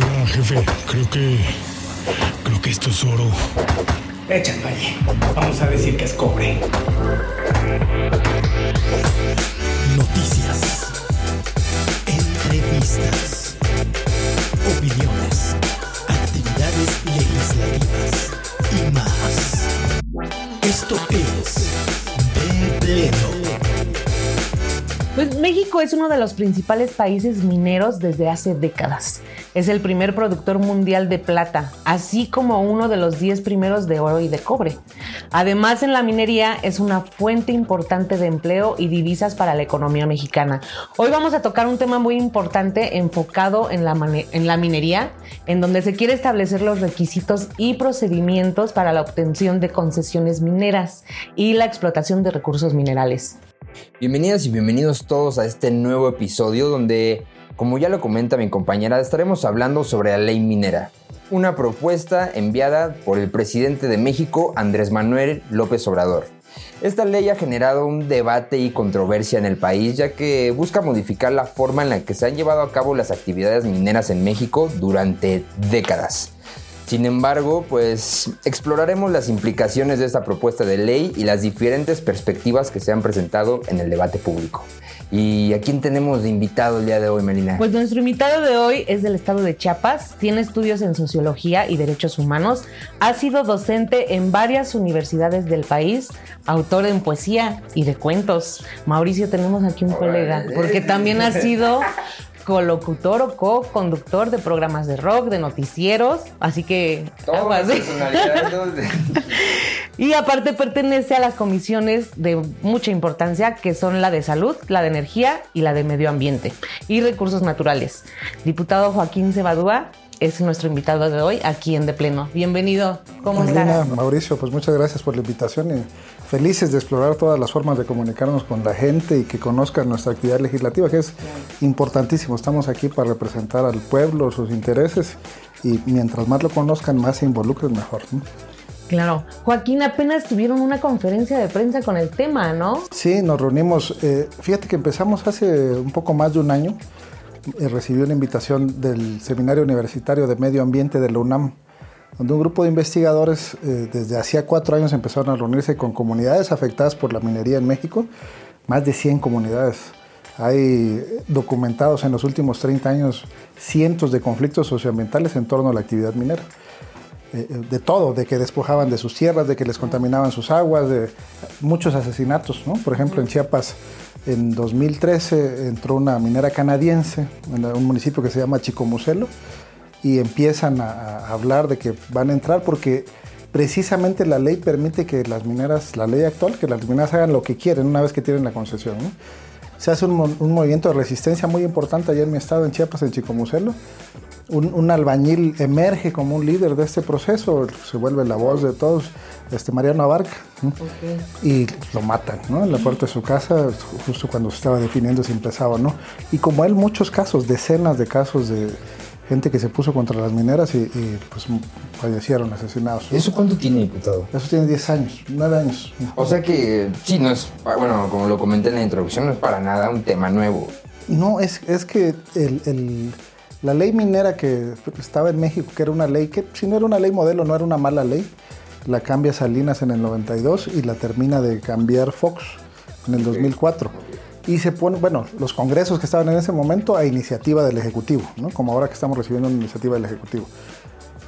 Oiga, jefe, creo que. Creo que esto es oro. Échalo ahí. Vamos a decir que es cobre. Noticias. Entrevistas. Opiniones. Actividades legislativas. Y más. Esto es. De pleno. Pues México es uno de los principales países mineros desde hace décadas. Es el primer productor mundial de plata, así como uno de los 10 primeros de oro y de cobre. Además, en la minería es una fuente importante de empleo y divisas para la economía mexicana. Hoy vamos a tocar un tema muy importante enfocado en la, en la minería, en donde se quiere establecer los requisitos y procedimientos para la obtención de concesiones mineras y la explotación de recursos minerales. Bienvenidas y bienvenidos todos a este nuevo episodio donde, como ya lo comenta mi compañera, estaremos hablando sobre la ley minera. Una propuesta enviada por el presidente de México, Andrés Manuel López Obrador. Esta ley ha generado un debate y controversia en el país ya que busca modificar la forma en la que se han llevado a cabo las actividades mineras en México durante décadas. Sin embargo, pues exploraremos las implicaciones de esta propuesta de ley y las diferentes perspectivas que se han presentado en el debate público. ¿Y a quién tenemos de invitado el día de hoy, Melina? Pues nuestro invitado de hoy es del estado de Chiapas, tiene estudios en sociología y derechos humanos, ha sido docente en varias universidades del país, autor en poesía y de cuentos. Mauricio, tenemos aquí un colega, porque también ha sido colocutor o co-conductor de programas de rock, de noticieros, así que aguas, ¿eh? Y aparte pertenece a las comisiones de mucha importancia que son la de salud, la de energía y la de medio ambiente y recursos naturales. Diputado Joaquín Cebadúa es nuestro invitado de hoy aquí en De Pleno. Bienvenido. ¿Cómo Melina, estás? Mauricio, pues muchas gracias por la invitación y felices de explorar todas las formas de comunicarnos con la gente y que conozcan nuestra actividad legislativa, que es importantísimo. Estamos aquí para representar al pueblo, sus intereses y mientras más lo conozcan, más se involucren, mejor. ¿no? Claro. Joaquín, apenas tuvieron una conferencia de prensa con el tema, ¿no? Sí, nos reunimos. eh, fíjate que empezamos hace un poco más de un año. Eh, recibí una invitación del Seminario Universitario de Medio Ambiente de la UNAM, donde un grupo de investigadores eh, desde hacía cuatro años empezaron a reunirse con comunidades afectadas por la minería en México, más de 100 comunidades. Hay documentados en los últimos 30 años cientos de conflictos socioambientales en torno a la actividad minera eh, de todo, de que despojaban de sus tierras, de que les contaminaban sus aguas, de muchos asesinatos. Por ejemplo, en Chiapas, en 2013 entró una minera canadiense en un municipio que se llama Chicomucelo y empiezan a, a hablar de que van a entrar porque precisamente la ley permite que las mineras, la ley actual, que las mineras hagan lo que quieren una vez que tienen la concesión, ¿no? Se hace un, un movimiento de resistencia muy importante allá en mi estado, en Chiapas, en Chicomucelo, un, un albañil emerge como un líder de este proceso, se vuelve la voz de todos, este Mariano Abarca, ¿no? y lo matan ¿no? en la puerta de su casa, justo cuando se estaba definiendo si empezaba o no. Y como él, muchos casos, decenas de casos de gente que se puso contra las mineras y, y, pues fallecieron asesinados. ¿Eso cuánto tiene, diputado? Eso tiene 10 años, 9 años. O sea que sí, no es, bueno, como lo comenté en la introducción, no es para nada un tema nuevo. No, es, es que el- el- la ley minera que estaba en México, que era una ley que, si no era una ley modelo, no era una mala ley, la cambia Salinas en el 92 y la termina de cambiar Fox en el 2004. Y se pone, bueno, los congresos que estaban en ese momento a iniciativa del Ejecutivo, ¿no? como ahora que estamos recibiendo una iniciativa del Ejecutivo.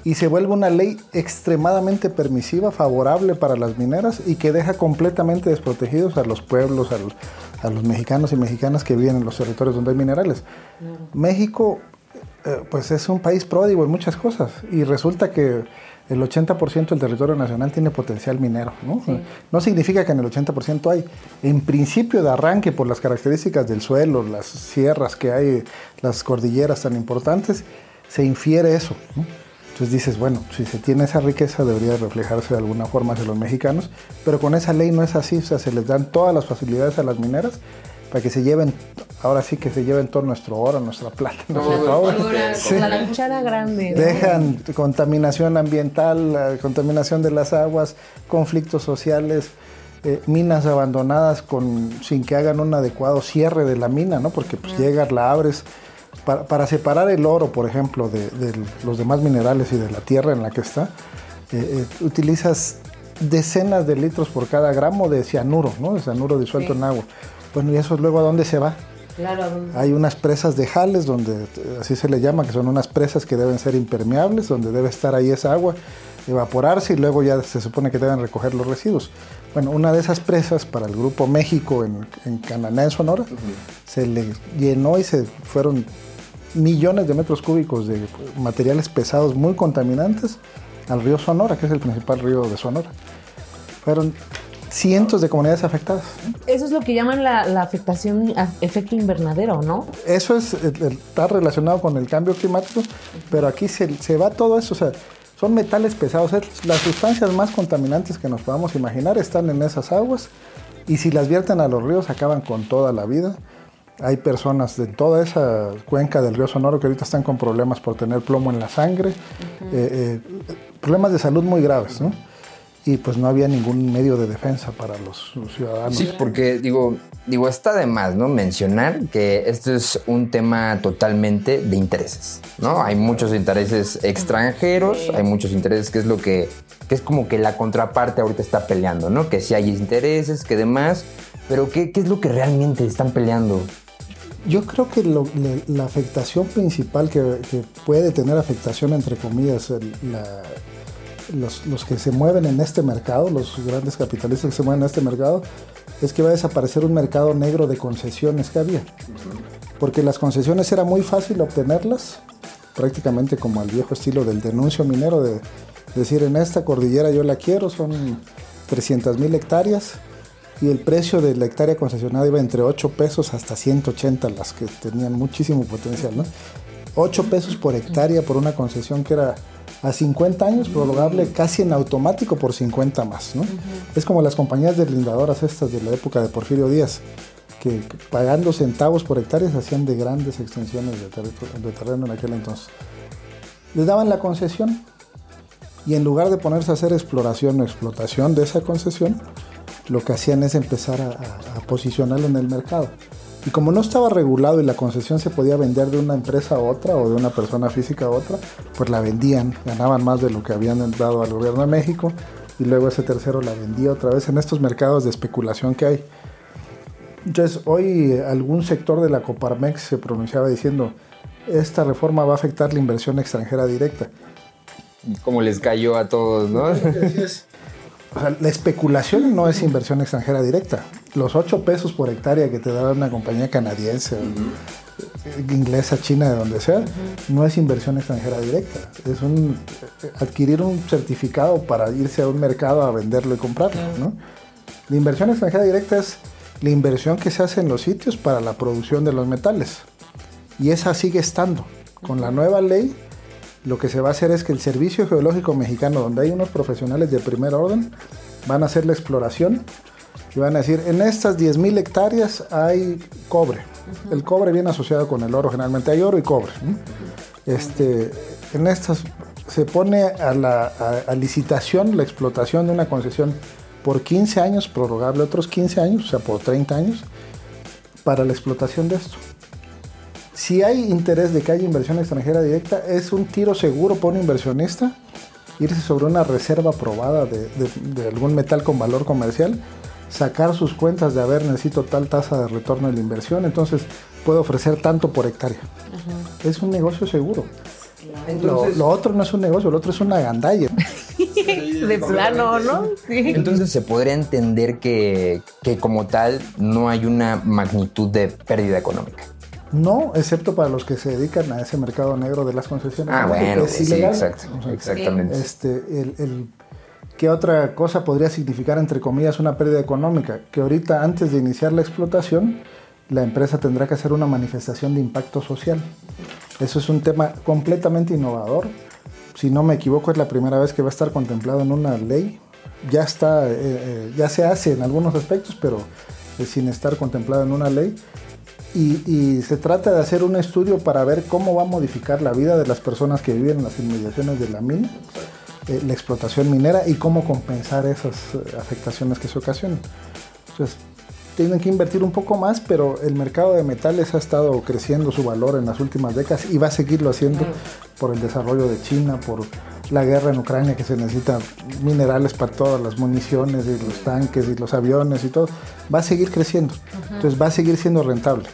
Y se vuelve una ley extremadamente permisiva, favorable para las mineras y que deja completamente desprotegidos a los pueblos, a los, a los mexicanos y mexicanas que viven en los territorios donde hay minerales. México, eh, pues es un país pródigo en muchas cosas y resulta que el 80% del territorio nacional tiene potencial minero. ¿no? no significa que en el 80% hay. En principio de arranque, por las características del suelo, las sierras que hay, las cordilleras tan importantes, se infiere eso. ¿no? Entonces dices, bueno, si se tiene esa riqueza debería reflejarse de alguna forma hacia los mexicanos, pero con esa ley no es así, o sea, se les dan todas las facilidades a las mineras para que se lleven, ahora sí que se lleven todo nuestro oro, nuestra plata, nuestro cobre. Sí. La cuchara grande. ¿no? Dejan contaminación ambiental, la contaminación de las aguas, conflictos sociales, eh, minas abandonadas con, sin que hagan un adecuado cierre de la mina, ¿no? Porque pues llegas, la abres, para, para separar el oro, por ejemplo, de, de los demás minerales y de la tierra en la que está, eh, eh, utilizas decenas de litros por cada gramo de cianuro, ¿no? De cianuro disuelto en agua. Bueno, ¿y eso luego a dónde se va? Claro. Hay unas presas de jales, donde eh, así se le llama, que son unas presas que deben ser impermeables, donde debe estar ahí esa agua, evaporarse y luego ya se supone que deben recoger los residuos. Bueno, una de esas presas para el Grupo México en, en Cananá, en Sonora, se le llenó y se fueron millones de metros cúbicos de materiales pesados muy contaminantes al río Sonora, que es el principal río de Sonora. Fueron cientos de comunidades afectadas. Eso es lo que llaman la, la afectación a efecto invernadero, ¿no? Eso es, eh, eh, está relacionado con el cambio climático, pero aquí se, se va todo eso. O sea, son metales pesados. Es- Las sustancias más contaminantes que nos podamos imaginar están en esas aguas y si las vierten a los ríos acaban con toda la vida. Hay personas de toda esa cuenca del río Sonoro que ahorita están con problemas por tener plomo en la sangre, eh, eh, problemas de salud muy graves, ¿no? Y pues no había ningún medio de defensa para los ciudadanos. Sí, porque digo, digo, está de más, ¿no? Mencionar que esto es un tema totalmente de intereses, ¿no? Hay muchos intereses extranjeros, hay muchos intereses que es lo que, que es como que la contraparte ahorita está peleando, ¿no? Que sí hay intereses, que demás, pero ¿qué, qué es lo que realmente están peleando? Yo creo que lo- la, la afectación principal que, que puede tener afectación, entre comillas, el- la- los, los que se mueven en este mercado, los grandes capitalistas que se mueven en este mercado, es que va a desaparecer un mercado negro de concesiones que había. Porque las concesiones era muy fácil obtenerlas, prácticamente como al viejo estilo del denuncio minero, de decir en esta cordillera yo la quiero, son 300 mil hectáreas, y el precio de la hectárea concesionada iba entre 8 pesos hasta 180, las que tenían muchísimo potencial, ¿no? 8 pesos por hectárea por una concesión que era a 50 años, prorrogable casi en automático por 50 más, ¿no? Es como las compañías deslindadoras estas de la época de Porfirio Díaz, que pagando centavos por hectárea se hacían de grandes extensiones de, terreno en aquel entonces. Les daban la concesión y en lugar de ponerse a hacer exploración o explotación de esa concesión, lo que hacían es empezar a, a- a posicionarlo en el mercado. Y como no estaba regulado y la concesión se podía vender de una empresa a otra o de una persona física a otra, pues la vendían, ganaban más de lo que habían dado al gobierno de México y luego ese tercero la vendía otra vez en estos mercados de especulación que hay. Entonces, hoy algún sector de la Coparmex se pronunciaba diciendo, esta reforma va a afectar la inversión extranjera directa. Como les cayó a todos, ¿no? O sea, la especulación no es inversión extranjera directa. Los 8 pesos por hectárea que te da una compañía canadiense, o inglesa, china, de donde sea, no es inversión extranjera directa. Es un adquirir un certificado para irse a un mercado a venderlo y comprarlo. ¿no? La inversión extranjera directa es la inversión que se hace en los sitios para la producción de los metales. Y esa sigue estando. Con la nueva ley, lo que se va a hacer es que el Servicio Geológico Mexicano, donde hay unos profesionales de primer orden, van a hacer la exploración y van a decir, en estas 10.000 hectáreas hay cobre. El cobre viene asociado con el oro, generalmente hay oro y cobre. Este, en estas se pone a, la, a- a licitación la explotación de una concesión por 15 años, prorrogable otros 15 años, o sea, por 30 años, para la explotación de esto si hay interés de que haya inversión extranjera directa, es un tiro seguro para un inversionista irse sobre una reserva probada de, de- de algún metal con valor comercial, sacar sus cuentas de haber necesito tal tasa de retorno de la inversión, entonces puedo ofrecer tanto por hectárea. Es un negocio seguro. Lo, lo otro no es un negocio, lo otro es una gandalla. De plano, ¿no? Sí. Entonces se podría entender que, que como tal no hay una magnitud de pérdida económica. No, excepto para los que se dedican a ese mercado negro de las concesiones. Ah, bueno, es sí, ilegal. exacto, O sea, exactamente. Este, el, el- ¿Qué otra cosa podría significar, entre comillas, una pérdida económica? Que ahorita, antes de iniciar la explotación, la empresa tendrá que hacer una manifestación de impacto social. Eso es un tema completamente innovador. Si no me equivoco, es la primera vez que va a estar contemplado en una ley. Ya está, eh, eh, ya se hace en algunos aspectos, pero eh, sin estar contemplado en una ley. Y, y se trata de hacer un estudio para ver cómo va a modificar la vida de las personas que viven en las inmediaciones de la mina, eh, la explotación minera y cómo compensar esas eh, afectaciones que se ocasionan. Entonces, tienen que invertir un poco más, pero el mercado de metales ha estado creciendo su valor en las últimas décadas y va a seguirlo haciendo por el desarrollo de China, por la guerra en Ucrania que se necesitan minerales para todas las municiones y los tanques y los aviones y todo, va a seguir creciendo. Entonces va a seguir siendo rentable.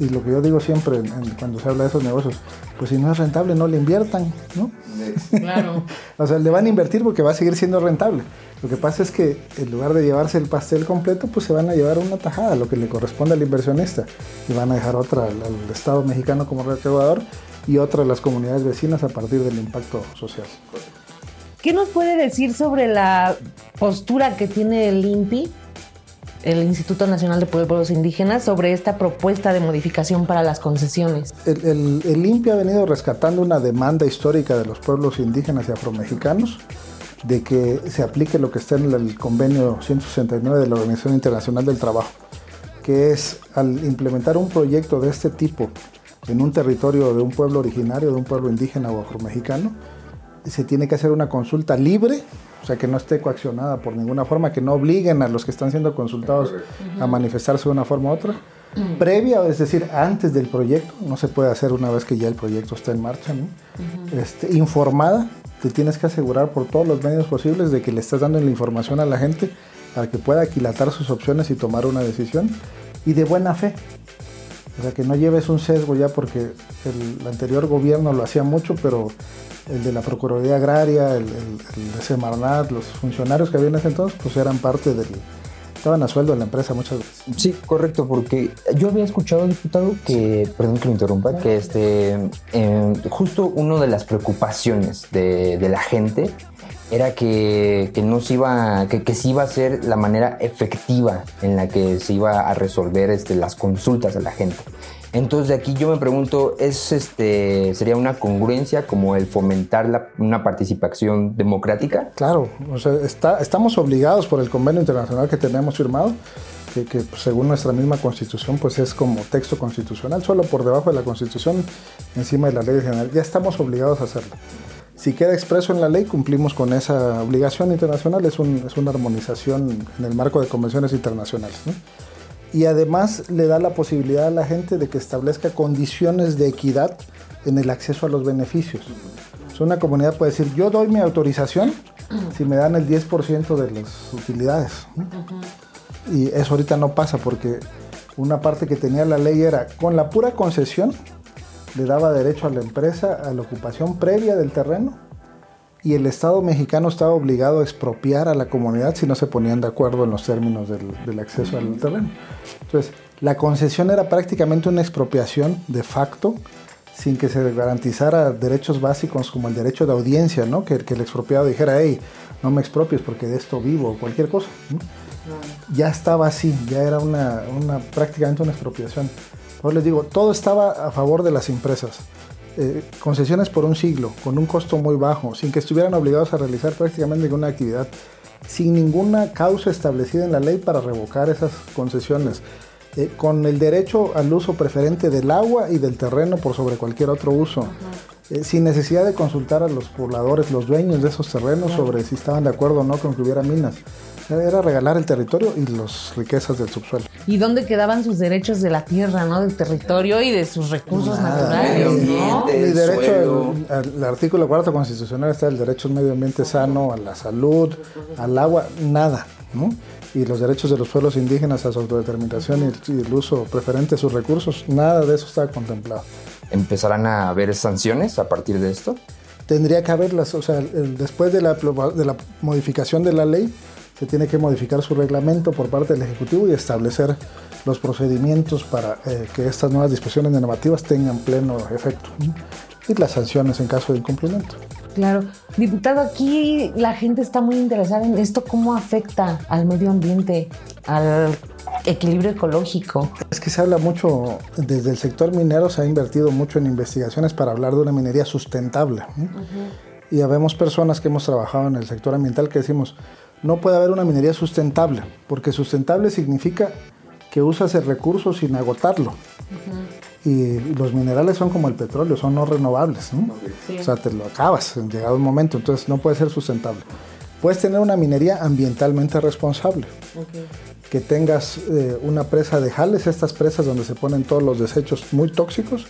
Y lo que yo digo siempre cuando se habla de esos negocios, pues si no es rentable, no le inviertan, ¿no? Claro. o sea, le van a invertir porque va a seguir siendo rentable. Lo que pasa es que en lugar de llevarse el pastel completo, pues se van a llevar una tajada, lo que le corresponde al inversionista, y van a dejar otra al, al Estado mexicano como recaudador y otra a las comunidades vecinas a partir del impacto social. ¿Qué nos puede decir sobre la postura que tiene el INPI el Instituto Nacional de Pueblos Indígenas sobre esta propuesta de modificación para las concesiones. El, el, INPI ha venido rescatando una demanda histórica de los pueblos indígenas y afromexicanos de que se aplique lo que está en el convenio 169 de la Organización Internacional del Trabajo, que es al implementar un proyecto de este tipo en un territorio de un pueblo originario, de un pueblo indígena o afromexicano, se tiene que hacer una consulta libre o sea, que no esté coaccionada por ninguna forma, que no obliguen a los que están siendo consultados a manifestarse de una forma u otra. Previa, es decir, antes del proyecto, no se puede hacer una vez que ya el proyecto está en marcha, ¿no? este, informada, te tienes que asegurar por todos los medios posibles de que le estás dando la información a la gente para que pueda aquilatar sus opciones y tomar una decisión y de buena fe. O sea, que no lleves un sesgo ya porque el anterior gobierno lo hacía mucho, pero el de la Procuraduría Agraria, el, de Semarnat, los funcionarios que había en ese entonces, pues eran parte del... Estaban a sueldo en la empresa muchas veces. Sí, correcto, porque yo había escuchado, diputado, que, perdón que lo interrumpa, que este, eh, justo una de las preocupaciones de, de la gente era que, que, no se iba, que, que se iba a ser la manera efectiva en la que se iba a resolver este, las consultas a la gente. Entonces de aquí yo me pregunto, ¿es este, ¿sería una congruencia como el fomentar la, una participación democrática? Claro, o sea, está, estamos obligados por el convenio internacional que tenemos firmado, que, que pues, según nuestra misma constitución pues es como texto constitucional, solo por debajo de la constitución, encima de la ley general, ya estamos obligados a hacerlo. Si queda expreso en la ley, cumplimos con esa obligación internacional, es, un, es una armonización en el marco de convenciones internacionales. ¿no? Y además le da la posibilidad a la gente de que establezca condiciones de equidad en el acceso a los beneficios. una comunidad puede decir, yo doy mi autorización si me dan el 10% de las utilidades. Y eso ahorita no pasa porque una parte que tenía la ley era, con la pura concesión, le daba derecho a la empresa a la ocupación previa del terreno y el Estado mexicano estaba obligado a expropiar a la comunidad si no se ponían de acuerdo en los términos del, acceso al terreno. Entonces, la concesión era prácticamente una expropiación de facto sin que se garantizara derechos básicos como el derecho de audiencia, ¿no? que, el expropiado dijera, hey, no me expropies porque de esto vivo o cualquier cosa. Ya estaba así, ya era una, una, prácticamente una expropiación. Ahora les digo, todo estaba a favor de las empresas. Eh, concesiones por un siglo, con un costo muy bajo, sin que estuvieran obligados a realizar prácticamente ninguna actividad, sin ninguna causa establecida en la ley para revocar esas concesiones, eh, con el derecho al uso preferente del agua y del terreno por sobre cualquier otro uso, eh, sin necesidad de consultar a los pobladores, los dueños de esos terrenos sobre si estaban de acuerdo o no con que hubiera minas era regalar el territorio y las riquezas del subsuelo. ¿Y dónde quedaban sus derechos de la tierra, ¿no? del territorio y de sus recursos naturales? ¿no? El derecho, el, artículo cuarto constitucional está el derecho al medio ambiente sano, a la salud, al agua, nada. ¿no? Y los derechos de los pueblos indígenas a su autodeterminación y el, uso preferente de sus recursos, nada de eso está contemplado. ¿Empezarán a haber sanciones a partir de esto? Tendría que haberlas, o sea, después de la, de la modificación de la ley, se tiene que modificar su reglamento por parte del Ejecutivo y establecer los procedimientos para eh, que estas nuevas disposiciones normativas tengan pleno efecto y las sanciones en caso de incumplimiento. Claro. Diputado, aquí la gente está muy interesada en esto, cómo afecta al medio ambiente, al equilibrio ecológico. Es que se habla mucho, desde el sector minero se ha invertido mucho en investigaciones para hablar de una minería sustentable. Y habemos personas que hemos trabajado en el sector ambiental que decimos, no puede haber una minería sustentable, porque sustentable significa que usas el recurso sin agotarlo. Y los minerales son como el petróleo, son no renovables, O sea, te lo acabas en llegado un momento, entonces no puede ser sustentable. Puedes tener una minería ambientalmente responsable. Que tengas eh, una presa de jales, estas presas donde se ponen todos los desechos muy tóxicos,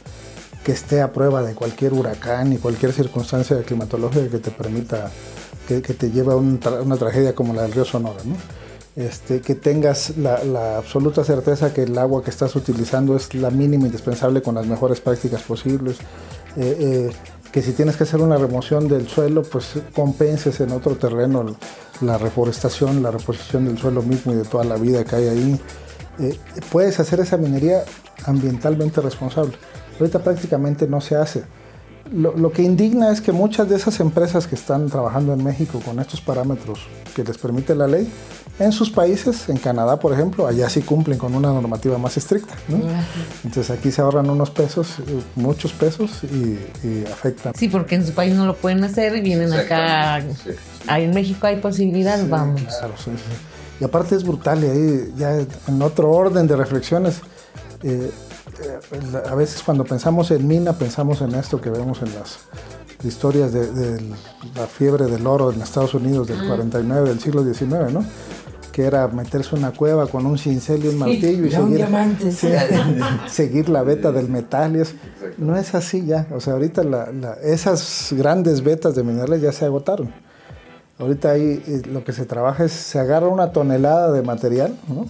que esté a prueba de cualquier huracán y cualquier circunstancia climatológica que te permita, que, te lleve a una tragedia como la del río Sonora. Este, que tengas la, absoluta certeza que el agua que estás utilizando es la mínima indispensable con las mejores prácticas posibles. Eh, eh, que si tienes que hacer una remoción del suelo, pues compenses en otro terreno la reforestación, la reposición del suelo mismo y de toda la vida que hay ahí. Eh, puedes hacer esa minería ambientalmente responsable. Ahorita prácticamente no se hace. Lo, lo, que indigna es que muchas de esas empresas que están trabajando en México con estos parámetros que les permite la ley, en sus países, en Canadá por ejemplo, allá sí cumplen con una normativa más estricta. Entonces aquí se ahorran unos pesos, muchos pesos y, afectan. Sí, porque en su país no lo pueden hacer y vienen acá. Ahí en México hay posibilidades, vamos. Claro, y aparte es brutal y ahí ya en otro orden de reflexiones. Eh, eh, a veces cuando pensamos en mina pensamos en esto que vemos en las historias de, la fiebre del oro en Estados Unidos del 49 del siglo XIX, ¿no? que era meterse una cueva con un cincel y un martillo y seguir, seguir la beta del metal. Y no es así ya. O sea, ahorita esas grandes vetas de minerales ya se agotaron. Ahorita ahí eh, lo que se trabaja es, se agarra una tonelada de material, ¿no?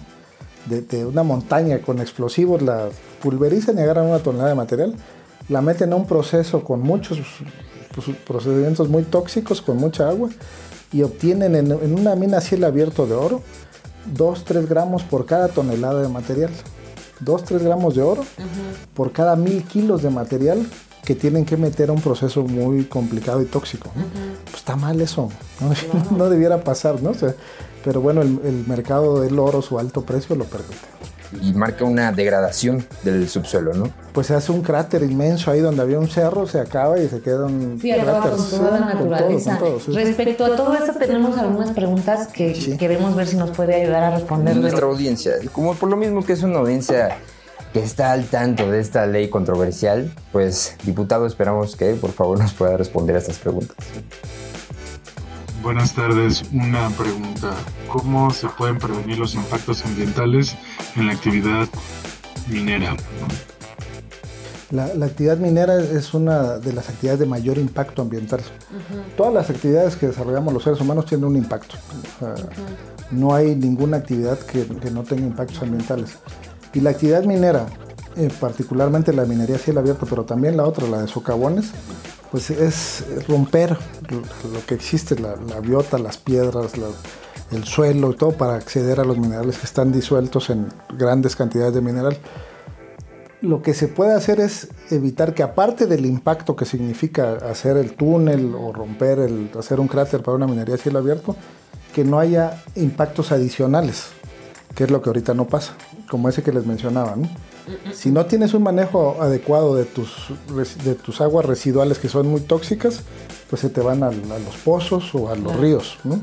De, una montaña con explosivos, la pulverizan y agarran una tonelada de material, la meten a un proceso con muchos pues, procedimientos muy tóxicos, con mucha agua, y obtienen en, una mina a cielo abierto de oro 2-3 gramos por cada tonelada de material. 2-3 gramos de oro por cada mil kilos de material que tienen que meter a un proceso muy complicado y tóxico. Pues está mal eso, no, debiera pasar, ¿no? Pero bueno, el, el mercado del oro, su alto precio lo permite y marca una degradación del subsuelo, ¿no? Pues se hace un cráter inmenso ahí donde había un cerro, se acaba y se queda un sí, acaba con toda la naturaleza. Respecto a todo eso tenemos algunas preguntas que queremos ver si nos puede ayudar a responder. Nuestra audiencia, como por lo mismo que es una audiencia que está al tanto de esta ley controversial, pues diputado esperamos que por favor nos pueda responder a estas preguntas. Buenas tardes. Una pregunta. ¿Cómo se pueden prevenir los impactos ambientales en la actividad minera? La, actividad minera es una de las actividades de mayor impacto ambiental. Todas las actividades que desarrollamos los seres humanos tienen un impacto. No hay ninguna actividad que, no tenga impactos ambientales. Y la actividad minera, eh, particularmente la minería a cielo abierto, pero también la otra, la de socavones, pues es romper lo que existe, la, biota, las piedras, el suelo y todo para acceder a los minerales que están disueltos en grandes cantidades de mineral. Lo que se puede hacer es evitar que aparte del impacto que significa hacer el túnel o romper, el, hacer un cráter para una minería a cielo abierto, que no haya impactos adicionales, que es lo que ahorita no pasa, como ese que les mencionaba. Si no tienes un manejo adecuado de tus, de tus aguas residuales que son muy tóxicas, pues se te van a, los pozos o a los ríos, ¿no?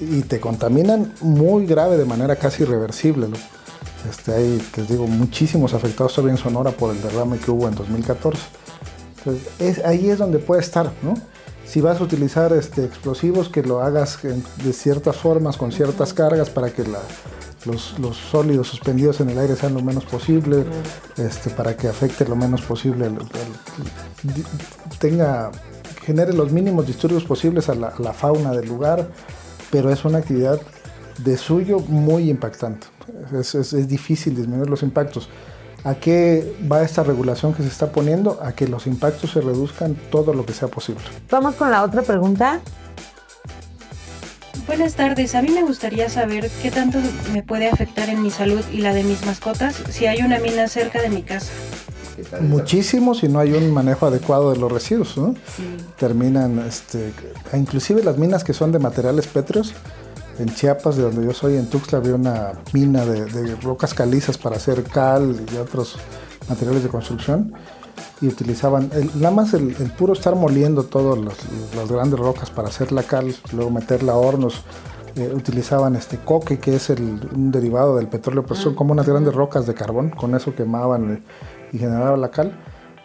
y te contaminan muy grave de manera casi irreversible. Este, hay, les digo, muchísimos afectados todavía en Sonora por el derrame que hubo en 2014. Entonces, ahí es donde puede estar, ¿no? Si vas a utilizar este, explosivos, que lo hagas de ciertas formas, con ciertas cargas, para que la, los, sólidos suspendidos en el aire sean lo menos posible, este, para que afecte lo menos posible, tenga, genere los mínimos disturbios posibles a la, fauna del lugar, pero es una actividad de suyo muy impactante. Es, es, difícil disminuir los impactos. ¿A qué va esta regulación que se está poniendo? A que los impactos se reduzcan todo lo que sea posible. Vamos con la otra pregunta. Buenas tardes, a mí me gustaría saber qué tanto me puede afectar en mi salud y la de mis mascotas si hay una mina cerca de mi casa. Muchísimo si no hay un manejo adecuado de los residuos, ¿no? Terminan, este, inclusive las minas que son de materiales pétreos, en Chiapas, de donde yo soy, en Tuxtla, había una mina de rocas calizas para hacer cal y otros materiales de construcción y utilizaban nada más el, puro estar moliendo todas las grandes rocas para hacer la cal, luego meterla a hornos. Eh, utilizaban este coque, que es el, un derivado del petróleo, pues son como unas grandes rocas de carbón, con eso quemaban eh, y generaban la cal.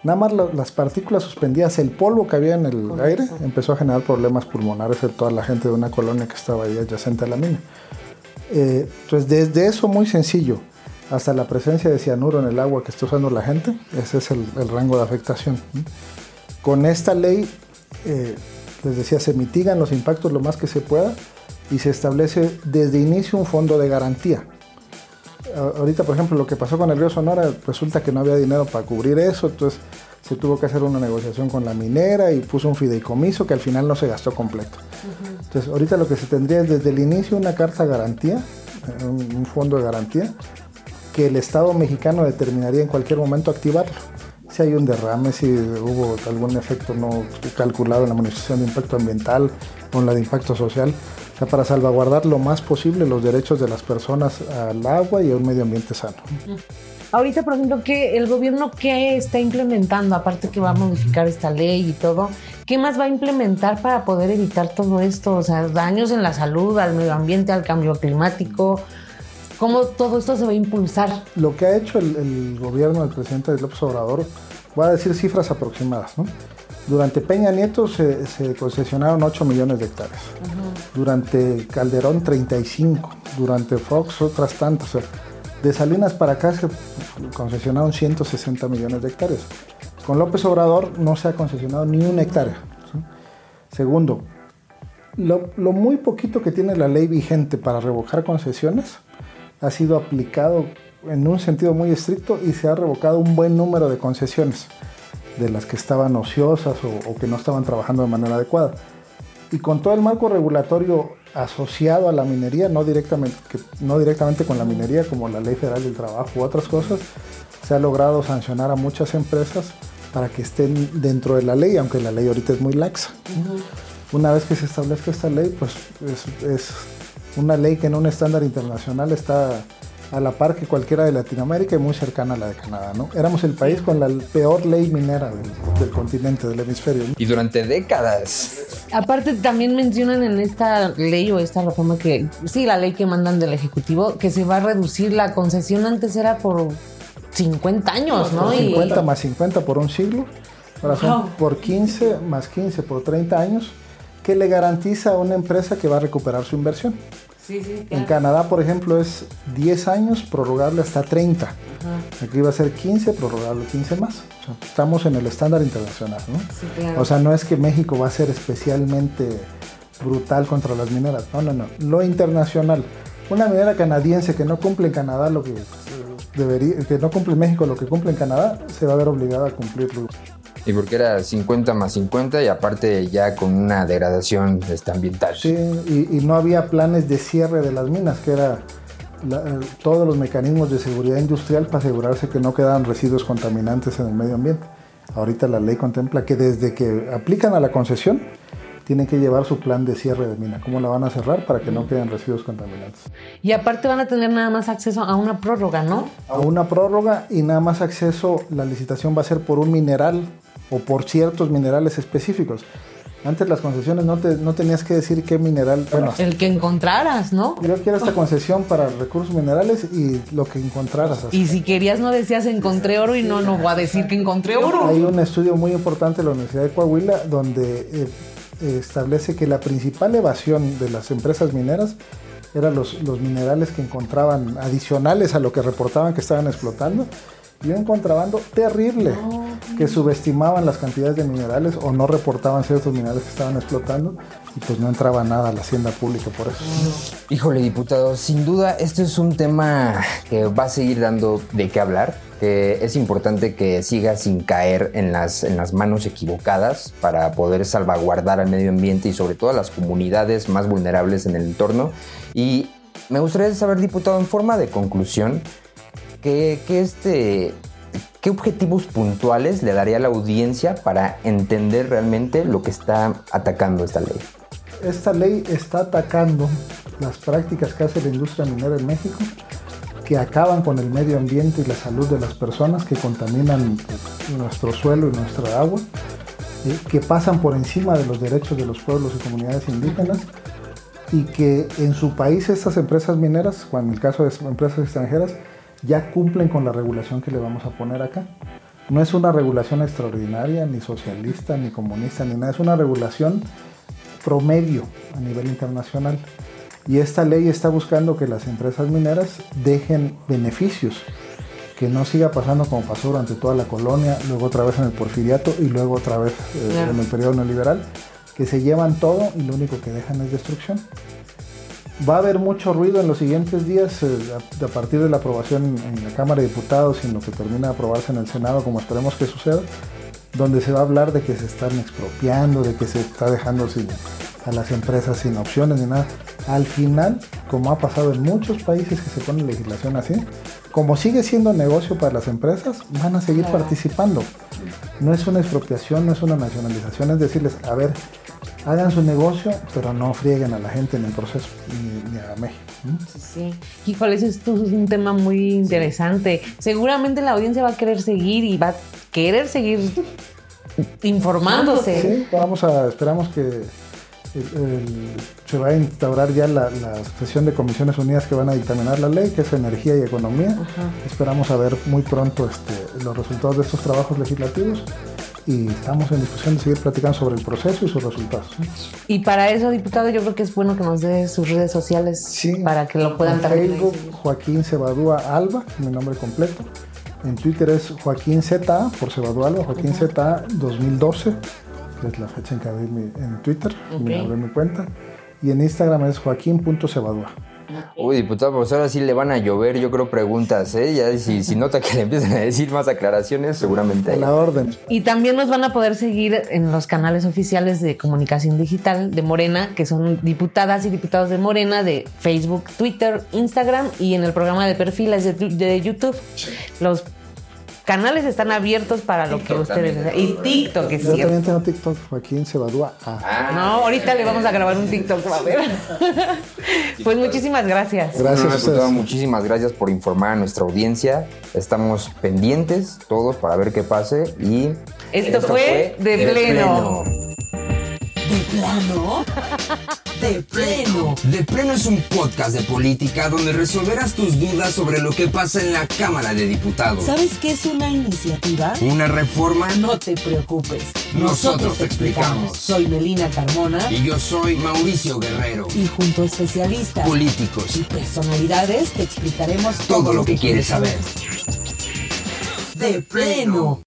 Nada más lo- las partículas suspendidas, el polvo que había en el Con aire, eso. empezó a generar problemas pulmonares en toda la gente de una colonia que estaba ahí adyacente a la mina. Eh, entonces, desde eso muy sencillo hasta la presencia de cianuro en el agua que está usando la gente, ese es el, el rango de afectación. Con esta ley, eh, les decía, se mitigan los impactos lo más que se pueda y se establece desde inicio un fondo de garantía. Ahorita, por ejemplo, lo que pasó con el río Sonora, resulta que no había dinero para cubrir eso, entonces se tuvo que hacer una negociación con la minera y puso un fideicomiso que al final no se gastó completo. Entonces, ahorita lo que se tendría es desde el inicio una carta garantía, eh, un fondo de garantía, que el Estado mexicano determinaría en cualquier momento activarlo. Si hay un derrame, si hubo algún efecto no calculado en la administración de impacto ambiental o en la de impacto social, o sea, para salvaguardar lo más posible los derechos de las personas al agua y a un medio ambiente sano. Ahorita, por ejemplo, ¿qué, el gobierno qué está implementando? Aparte que va a modificar esta ley y todo, ¿qué más va a implementar para poder evitar todo esto? O sea, daños en la salud, al medio ambiente, al cambio climático. ¿Cómo todo esto se va a impulsar? Lo que ha hecho el, el gobierno del presidente López Obrador, voy a decir cifras aproximadas. ¿no? Durante Peña Nieto se, se concesionaron 8 millones de hectáreas. Durante Calderón 35. Durante Fox otras tantas. O sea, de Salinas para acá se concesionaron 160 millones de hectáreas. Con López Obrador no se ha concesionado ni una hectárea. ¿sí? Segundo, lo, lo muy poquito que tiene la ley vigente para revocar concesiones ha sido aplicado en un sentido muy estricto y se ha revocado un buen número de concesiones de las que estaban ociosas o, o que no estaban trabajando de manera adecuada. Y con todo el marco regulatorio asociado a la minería, no directamente, que- no directamente con la minería, como la Ley Federal del Trabajo u otras cosas, se ha logrado sancionar a muchas empresas para que estén dentro de la ley, aunque la ley ahorita es muy laxa. Una vez que se establezca esta ley, pues es, es una ley que en un estándar internacional está a la par que cualquiera de Latinoamérica y muy cercana a la de Canadá. ¿no? Éramos el país con la peor ley minera del, del continente, del hemisferio. ¿no? Y durante décadas. Aparte, también mencionan en esta ley o esta reforma que, sí, la ley que mandan del Ejecutivo, que se va a reducir la concesión. Antes era por 50 años, ¿no? Por Y- 50 más 50 por un siglo, ahora son por 15 más 15 por 30 años, que le garantiza a una empresa que va a recuperar su inversión. Sí, sí, En. Canadá, por ejemplo, es 10 años, prorrogable hasta 30. Aquí va a ser 15, prorrogable 15 más. O sea, estamos en el estándar internacional, ¿no? Sí, claro. O sea, no es que México va a ser especialmente brutal contra las mineras. No, no, no. Lo internacional. Una minera canadiense que no cumple en Canadá lo que eh, debería, que no cumple en México lo que cumple en Canadá, se va a ver obligada a cumplirlo. Y porque era 50 más 50 y aparte ya con una degradación este, ambiental. Sí, y, y no había planes de cierre de las minas, que era la- eh, todos los mecanismos de seguridad industrial para asegurarse que no quedaran residuos contaminantes en el medio ambiente. Ahorita la ley contempla que desde que aplican a la concesión, tienen que llevar su plan de cierre de mina. ¿Cómo la van a cerrar para que no queden residuos contaminantes? Y aparte van a tener nada más acceso a una prórroga, ¿no? A una prórroga y nada más acceso, la licitación va a ser por un mineral o por ciertos minerales específicos. Antes las concesiones no, te- no tenías que decir qué mineral. Bueno, El que encontraras, ¿no? Yo quiero esta concesión para recursos minerales y lo que encontraras. así. Y si querías no decías encontré oro y no, no voy a decir que encontré oro. Hay un estudio muy importante de la Universidad de Coahuila donde eh, establece que la principal evasión de las empresas mineras eran los, los minerales que encontraban adicionales a lo que reportaban que estaban explotando y un contrabando terrible que subestimaban las cantidades de minerales o no reportaban ciertos minerales que estaban explotando y pues no entraba nada a la hacienda pública por eso. Híjole, diputado, sin duda este es un tema que va a seguir dando de qué hablar, que es importante que siga sin caer en las, en las manos equivocadas para poder salvaguardar al medio ambiente y sobre todo a las comunidades más vulnerables en el entorno. Y me gustaría saber, diputado, en forma de conclusión, ¿qué, este, ¿qué objetivos puntuales le daría a la audiencia para entender realmente lo que está atacando esta ley? Esta ley está atacando las prácticas que hace la industria minera en México, que acaban con el medio ambiente y la salud de las personas, que contaminan nuestro suelo y nuestra agua, eh, que pasan por encima de los derechos de los pueblos y comunidades indígenas y que en su país estas empresas mineras, o en el caso de empresas extranjeras, ya cumplen con la regulación que le vamos a poner acá. No es una regulación extraordinaria, ni socialista, ni comunista, ni nada. Es una regulación promedio a nivel internacional. Y esta ley está buscando que las empresas mineras dejen beneficios, que no siga pasando como pasó durante toda la colonia, luego otra vez en el porfiriato y luego otra vez eh, en el periodo neoliberal, que se llevan todo y lo único que dejan es destrucción. Va a haber mucho ruido en los siguientes días eh, a, a partir de la aprobación en la Cámara de Diputados y en lo que termina de aprobarse en el Senado, como esperemos que suceda, donde se va a hablar de que se están expropiando, de que se está dejando sin, a las empresas sin opciones ni nada. Al final, como ha pasado en muchos países que se pone legislación así, como sigue siendo negocio para las empresas, van a seguir participando. No es una expropiación, no es una nacionalización, es decirles, a ver, hagan su negocio, pero no frieguen a la gente en el proceso, ni, ni a México. ¿m? Sí. Híjole, ese es un tema muy interesante. Seguramente la audiencia va a querer seguir y va a querer seguir informándose. Sí, vamos a, esperamos que el- el- se va a instaurar ya la, la sesión de comisiones unidas que van a dictaminar la ley, que es energía y economía. Esperamos a ver muy pronto este, los resultados de estos trabajos legislativos y estamos en discusión de seguir platicando sobre el proceso y sus resultados. Y para eso, diputado, yo creo que es bueno que nos dé sus redes sociales para que lo puedan en también Facebook, Joaquín Cebadúa Alba, mi nombre completo. En Twitter es Joaquín ZA, por Cebadúa Alba, Joaquín ZA 2012, que es la fecha en que abrí mi, en Twitter, me Ok. abrí mi cuenta. Y en Instagram es joaquín.cebadúa. Uy, diputado, pues ahora sí le van a llover, yo creo, preguntas, ¿eh? Ya si, si nota que le empiezan a decir más aclaraciones, seguramente. A hay. la orden. Y también nos van a poder seguir en los canales oficiales de comunicación digital de Morena, que son diputadas y diputados de Morena de Facebook, Twitter, Instagram y en el programa de perfiles de YouTube. Los canales están abiertos para lo que ustedes deseen. Y TikTok, es Yo cierto. también tengo TikTok, Joaquín Cebadúa A. No, ahorita le vamos a grabar un TikTok, a ver. Pues muchísimas gracias. Gracias No, diputado, ustedes. muchísimas gracias por informar a nuestra audiencia. Estamos pendientes todos para ver qué pase y Esto fue De Pleno. ¿De plano? ¿De pleno? De Pleno es un podcast de política donde resolverás tus dudas sobre lo que pasa en la Cámara de Diputados. ¿Sabes qué es una iniciativa? Una reforma No te preocupes. Nosotros te explicamos. Soy Melina Carmona y yo soy Mauricio Guerrero. y junto a especialistas Políticos. y personalidades te explicaremos Todo lo que quieres saber. De pleno.